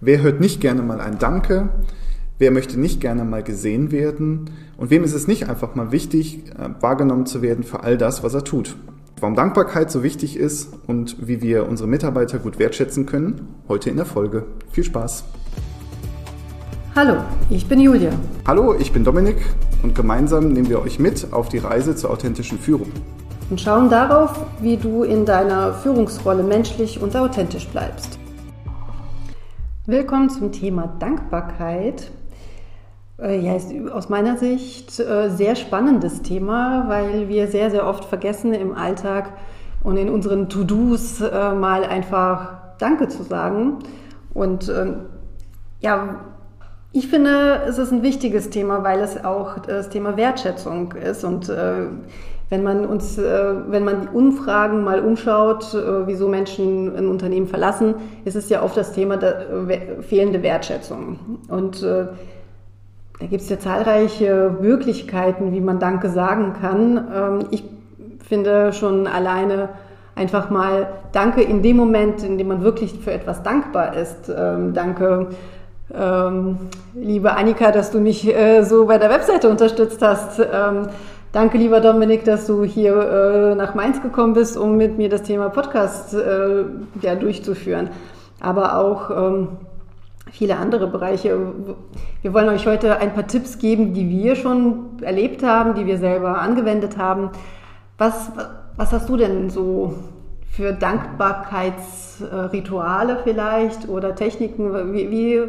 Wer hört nicht gerne mal ein Danke? Wer möchte nicht gerne mal gesehen werden? Und wem ist es nicht einfach mal wichtig, äh, wahrgenommen zu werden für all das, was er tut? Warum Dankbarkeit so wichtig ist und wie wir unsere Mitarbeiter gut wertschätzen können, heute in der Folge. Viel Spaß! Hallo, ich bin Julia. Hallo, ich bin Dominik und gemeinsam nehmen wir euch mit auf die Reise zur authentischen Führung. Und schauen darauf, wie du in deiner Führungsrolle menschlich und authentisch bleibst. Willkommen zum Thema Dankbarkeit. Äh, ja, ist aus meiner Sicht äh, sehr spannendes Thema, weil wir sehr, sehr oft vergessen im Alltag und in unseren To-Dos äh, mal einfach Danke zu sagen. Und ähm, ja, ich finde, es ist ein wichtiges Thema, weil es auch das Thema Wertschätzung ist und wenn man uns, äh, wenn man die Umfragen mal umschaut, äh, wieso Menschen ein Unternehmen verlassen, ist es ja oft das Thema der fehlende Wertschätzung. Und äh, da gibt es ja zahlreiche Möglichkeiten, wie man Danke sagen kann. Ähm, ich finde schon alleine einfach mal Danke in dem Moment, in dem man wirklich für etwas dankbar ist. Ähm, danke, ähm, liebe Annika, dass du mich so bei der Webseite unterstützt hast. Danke, lieber Dominik, dass du hier äh, nach Mainz gekommen bist, um mit mir das Thema Podcast äh, ja, durchzuführen. Aber auch ähm, viele andere Bereiche. Wir wollen euch heute ein paar Tipps geben, die wir schon erlebt haben, die wir selber angewendet haben. Was, was hast du denn so für Dankbarkeitsrituale vielleicht oder Techniken? Wie, wie,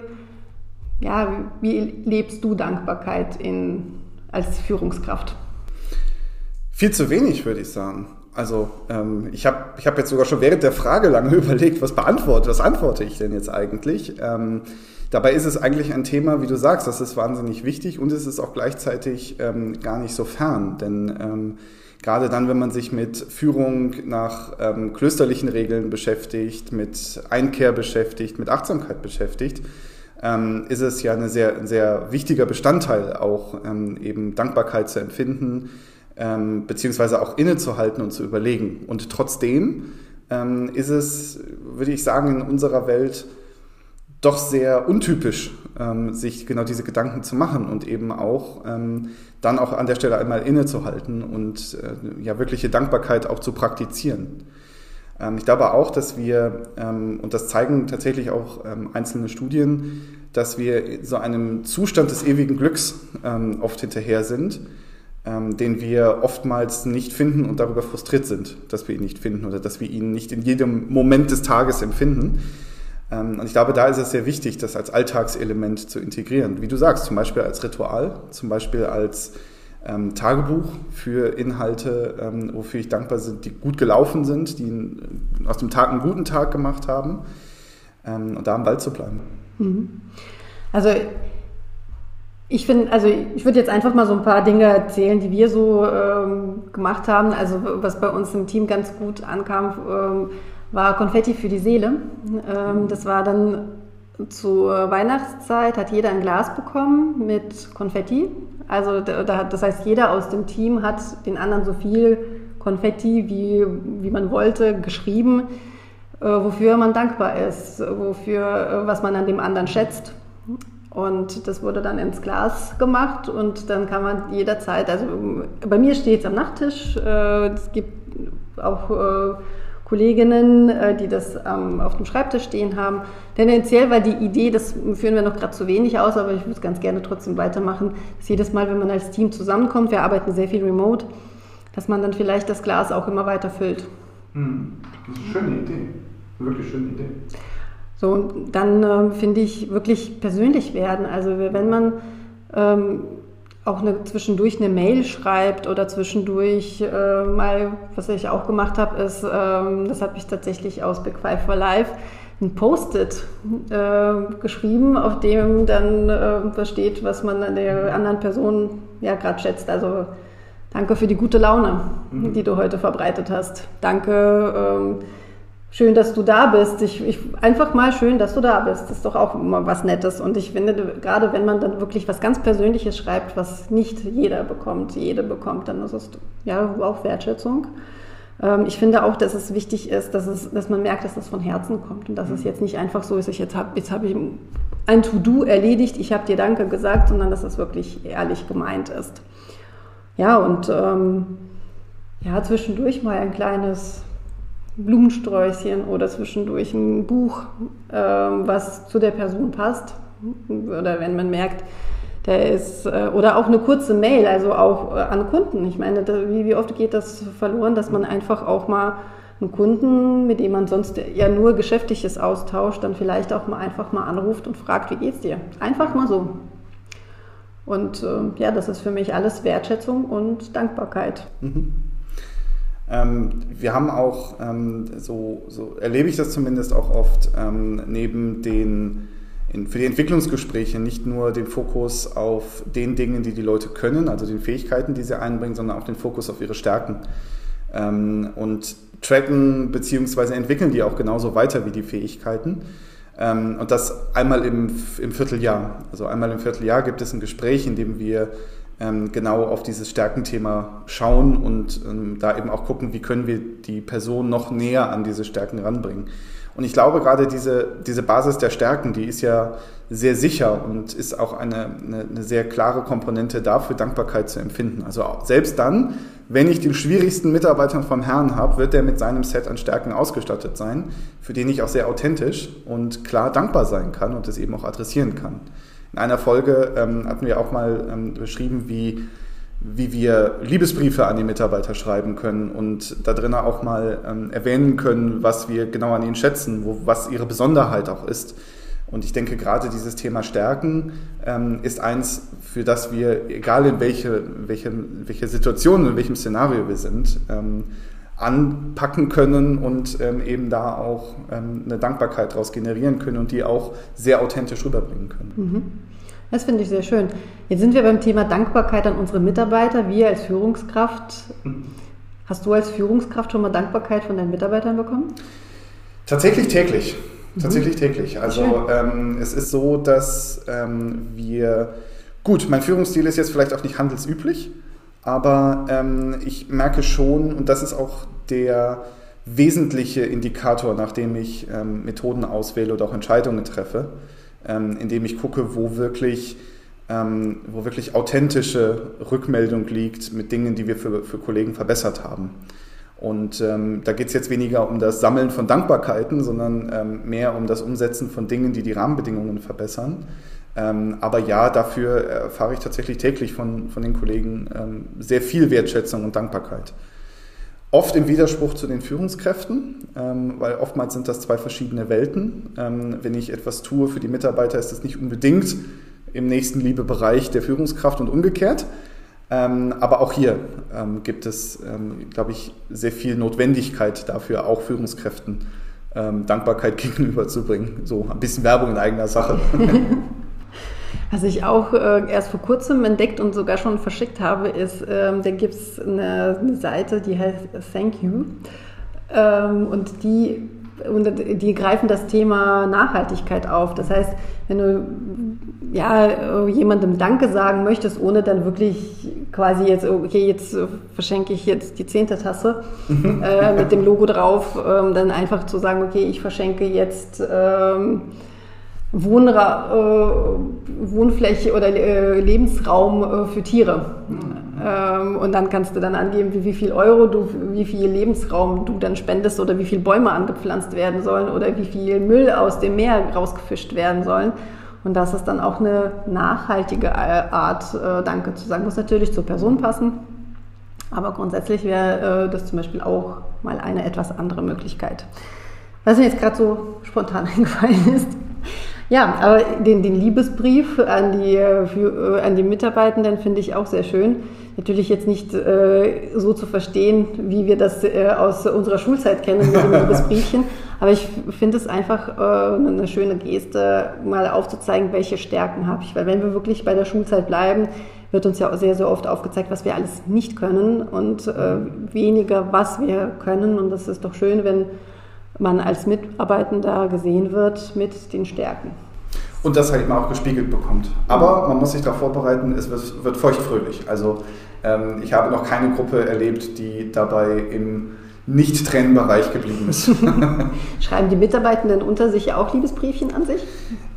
ja, wie lebst du Dankbarkeit in, als Führungskraft? Viel zu wenig, würde ich sagen. Also ähm, ich habe ich hab jetzt sogar schon während der Frage lange überlegt, was beantworte, was antworte ich denn jetzt eigentlich? Ähm, dabei ist es eigentlich ein Thema, wie du sagst, das ist wahnsinnig wichtig und es ist auch gleichzeitig ähm, gar nicht so fern, denn ähm, gerade dann, wenn man sich mit Führung nach ähm, klösterlichen Regeln beschäftigt, mit Einkehr beschäftigt, mit Achtsamkeit beschäftigt, ähm, ist es ja eine sehr, ein sehr wichtiger Bestandteil auch ähm, eben Dankbarkeit zu empfinden, ähm, beziehungsweise auch innezuhalten und zu überlegen. Und trotzdem ähm, ist es, würde ich sagen, in unserer Welt doch sehr untypisch, ähm, sich genau diese Gedanken zu machen und eben auch ähm, dann auch an der Stelle einmal innezuhalten und äh, ja wirkliche Dankbarkeit auch zu praktizieren. Ähm, ich glaube auch, dass wir, ähm, und das zeigen tatsächlich auch einzelne Studien, dass wir so einem Zustand des ewigen Glücks oft hinterher sind, ähm, den wir oftmals nicht finden und darüber frustriert sind, dass wir ihn nicht finden oder dass wir ihn nicht in jedem Moment des Tages empfinden. Ähm, und ich glaube, da ist es sehr wichtig, das als Alltagselement zu integrieren. Wie du sagst, zum Beispiel als Ritual, zum Beispiel als ähm, Tagebuch für Inhalte, ähm, wofür ich dankbar bin, die gut gelaufen sind, die aus dem Tag einen guten Tag gemacht haben ähm, und da am Ball zu bleiben. Mhm. Also ich finde, also ich würde jetzt einfach mal so ein paar Dinge erzählen, die wir so ähm, gemacht haben. Also was bei uns im Team ganz gut ankam, ähm, war Konfetti für die Seele. Ähm, das war dann zur Weihnachtszeit, hat jeder ein Glas bekommen mit Konfetti. Also da, das heißt, jeder aus dem Team hat den anderen so viel Konfetti, wie, wie man wollte, geschrieben, äh, wofür man dankbar ist, wofür, äh, was man an dem anderen schätzt. Und das wurde dann ins Glas gemacht und dann kann man jederzeit, also bei mir steht es am Nachttisch, äh, es gibt auch äh, Kolleginnen, äh, die das auf dem Schreibtisch stehen haben. Tendenziell war die Idee, das führen wir noch gerade zu wenig aus, aber ich würde es ganz gerne trotzdem weitermachen, dass jedes Mal, wenn man als Team zusammenkommt, wir arbeiten sehr viel remote, dass man dann vielleicht das Glas auch immer weiter füllt. Hm, das ist eine schöne Idee, wirklich schöne Idee. So, und dann äh, finde ich wirklich persönlich werden. Also wenn man ähm, auch eine, zwischendurch eine Mail schreibt oder zwischendurch äh, mal, was ich auch gemacht habe, ist, ähm, das habe ich tatsächlich aus Big Five for Life, ein Post-it äh, geschrieben, auf dem dann äh, versteht, was man an der anderen Person ja gerade schätzt. Also danke für die gute Laune, mhm. die du heute verbreitet hast. Danke. Ähm, Schön, dass du da bist. Ich, ich, einfach mal schön, dass du da bist. Das ist doch auch immer was Nettes. Und ich finde, gerade wenn man dann wirklich was ganz Persönliches schreibt, was nicht jeder bekommt, jede bekommt, dann ist es ja auch Wertschätzung. Ähm, ich finde auch, dass es wichtig ist, dass, es, dass man merkt, dass das von Herzen kommt und dass es jetzt nicht einfach so ist, ich jetzt habe jetzt hab ich ein To-Do erledigt, ich habe dir Danke gesagt, sondern dass es wirklich ehrlich gemeint ist. Ja, und ähm, ja, zwischendurch mal ein kleines Blumensträußchen oder zwischendurch ein Buch, ähm, was zu der Person passt. Oder wenn man merkt, der ist, äh, oder auch eine kurze Mail, also auch äh, an Kunden. Ich meine, wie oft geht das verloren, dass man einfach auch mal einen Kunden, mit dem man sonst ja nur Geschäftliches austauscht, dann vielleicht auch mal einfach mal anruft und fragt, wie geht's dir? Einfach mal so. Und äh, ja, das ist für mich alles Wertschätzung und Dankbarkeit. Mhm. Ähm, wir haben auch, ähm, so, so, erlebe ich das zumindest auch oft, ähm, neben den, in, für die Entwicklungsgespräche nicht nur den Fokus auf den Dingen, die die Leute können, also den Fähigkeiten, die sie einbringen, sondern auch den Fokus auf ihre Stärken. Ähm, und tracken bzw. entwickeln die auch genauso weiter wie die Fähigkeiten. Ähm, und das einmal im, im Vierteljahr. Also einmal im Vierteljahr gibt es ein Gespräch, in dem wir genau auf dieses Stärkenthema schauen und ähm, da eben auch gucken, wie können wir die Person noch näher an diese Stärken ranbringen. Und ich glaube, gerade diese, diese Basis der Stärken, die ist ja sehr sicher und ist auch eine, eine, eine sehr klare Komponente dafür, Dankbarkeit zu empfinden. Also selbst dann, wenn ich den schwierigsten Mitarbeiter vom Herrn habe, wird er mit seinem Set an Stärken ausgestattet sein, für den ich auch sehr authentisch und klar dankbar sein kann und es eben auch adressieren kann. In einer Folge ähm, hatten wir auch mal ähm, beschrieben, wie, wie wir Liebesbriefe an die Mitarbeiter schreiben können und da drin auch mal ähm, erwähnen können, was wir genau an ihnen schätzen, wo, was ihre Besonderheit auch ist. Und ich denke, gerade dieses Thema Stärken ähm, ist eins, für das wir, egal in welche, welche, welche Situation, in welchem Szenario wir sind, ähm, anpacken können und ähm, eben da auch ähm, eine Dankbarkeit daraus generieren können und die auch sehr authentisch rüberbringen können. Mhm. Das finde ich sehr schön. Jetzt sind wir beim Thema Dankbarkeit an unsere Mitarbeiter. Wir als Führungskraft, hast du als Führungskraft schon mal Dankbarkeit von deinen Mitarbeitern bekommen? Tatsächlich täglich. Mhm. Tatsächlich täglich. Also ähm, es ist so, dass ähm, wir, gut, mein Führungsstil ist jetzt vielleicht auch nicht handelsüblich, aber ähm, ich merke schon, und das ist auch der wesentliche Indikator, nachdem ich ähm, Methoden auswähle oder auch Entscheidungen treffe, ähm, indem ich gucke, wo wirklich, ähm, wo wirklich authentische Rückmeldung liegt mit Dingen, die wir für, für Kollegen verbessert haben. Und ähm, da geht es jetzt weniger um das Sammeln von Dankbarkeiten, sondern ähm, mehr um das Umsetzen von Dingen, die die Rahmenbedingungen verbessern. Ähm, aber ja, dafür erfahre ich tatsächlich täglich von, von den Kollegen ähm, sehr viel Wertschätzung und Dankbarkeit. Oft im Widerspruch zu den Führungskräften, ähm, weil oftmals sind das zwei verschiedene Welten. Ähm, wenn ich etwas tue für die Mitarbeiter, ist das nicht unbedingt im nächsten Liebebereich der Führungskraft und umgekehrt. Ähm, aber auch hier ähm, gibt es, glaube ich, sehr viel Notwendigkeit dafür, auch Führungskräften Dankbarkeit gegenüberzubringen. So ein bisschen Werbung in eigener Sache. Was ich auch äh, erst vor kurzem entdeckt und sogar schon verschickt habe, ist, ähm, da gibt es eine, eine, Seite, die heißt Thank You. Ähm, und die, und die greifen das Thema Nachhaltigkeit auf. Das heißt, wenn du ja, jemandem Danke sagen möchtest, ohne dann wirklich quasi jetzt, okay, jetzt verschenke ich jetzt die zehnte Tasse äh, mit dem Logo drauf, ähm, dann einfach zu sagen, okay, ich verschenke jetzt ähm, Wohnra äh, Wohnfläche oder äh, Lebensraum äh, für Tiere. Ähm, und dann kannst du dann angeben, wie, wie viel Euro du, wie viel Lebensraum du dann spendest oder wie viele Bäume angepflanzt werden sollen oder wie viel Müll aus dem Meer rausgefischt werden sollen. Und das ist dann auch eine nachhaltige äh, Art, äh, Danke zu sagen. Muss natürlich zur Person passen. Aber grundsätzlich wäre äh, das zum Beispiel auch mal eine etwas andere Möglichkeit. Was mir jetzt gerade so spontan eingefallen ist, ja, aber den, den Liebesbrief an die, für, äh, an die Mitarbeitenden finde ich auch sehr schön. Natürlich jetzt nicht äh, so zu verstehen, wie wir das äh, aus unserer Schulzeit kennen mit dem Liebesbriefchen, aber ich finde es einfach äh, eine schöne Geste, mal aufzuzeigen, welche Stärken habe ich. Weil wenn wir wirklich bei der Schulzeit bleiben, wird uns ja sehr, sehr oft aufgezeigt, was wir alles nicht können und äh, weniger, was wir können. Und das ist doch schön, wenn man als Mitarbeitender gesehen wird mit den Stärken. Und das halt immer auch gespiegelt bekommt. Aber man muss sich darauf vorbereiten, es wird, wird feuchtfröhlich. Also ähm, ich habe noch keine Gruppe erlebt, die dabei im, nicht trennbar weich geblieben ist. Schreiben die Mitarbeitenden unter sich auch Liebesbriefchen an sich?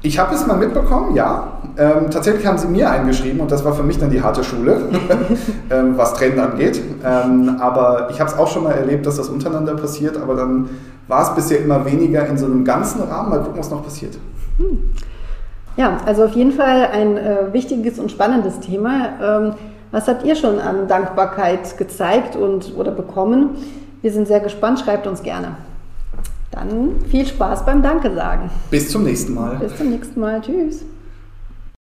Ich habe es mal mitbekommen, ja. Ähm, tatsächlich haben sie mir eingeschrieben und das war für mich dann die harte Schule, ähm, was Trennen angeht. Ähm, aber ich habe es auch schon mal erlebt, dass das untereinander passiert, aber dann war es bisher immer weniger in so einem ganzen Rahmen. Mal gucken, was noch passiert. Hm. Ja, also auf jeden Fall ein äh, wichtiges und spannendes Thema. Ähm, was habt ihr schon an Dankbarkeit gezeigt und oder bekommen? Wir sind sehr gespannt, schreibt uns gerne. Dann viel Spaß beim Danke sagen. Bis zum nächsten Mal. Bis zum nächsten Mal. Tschüss.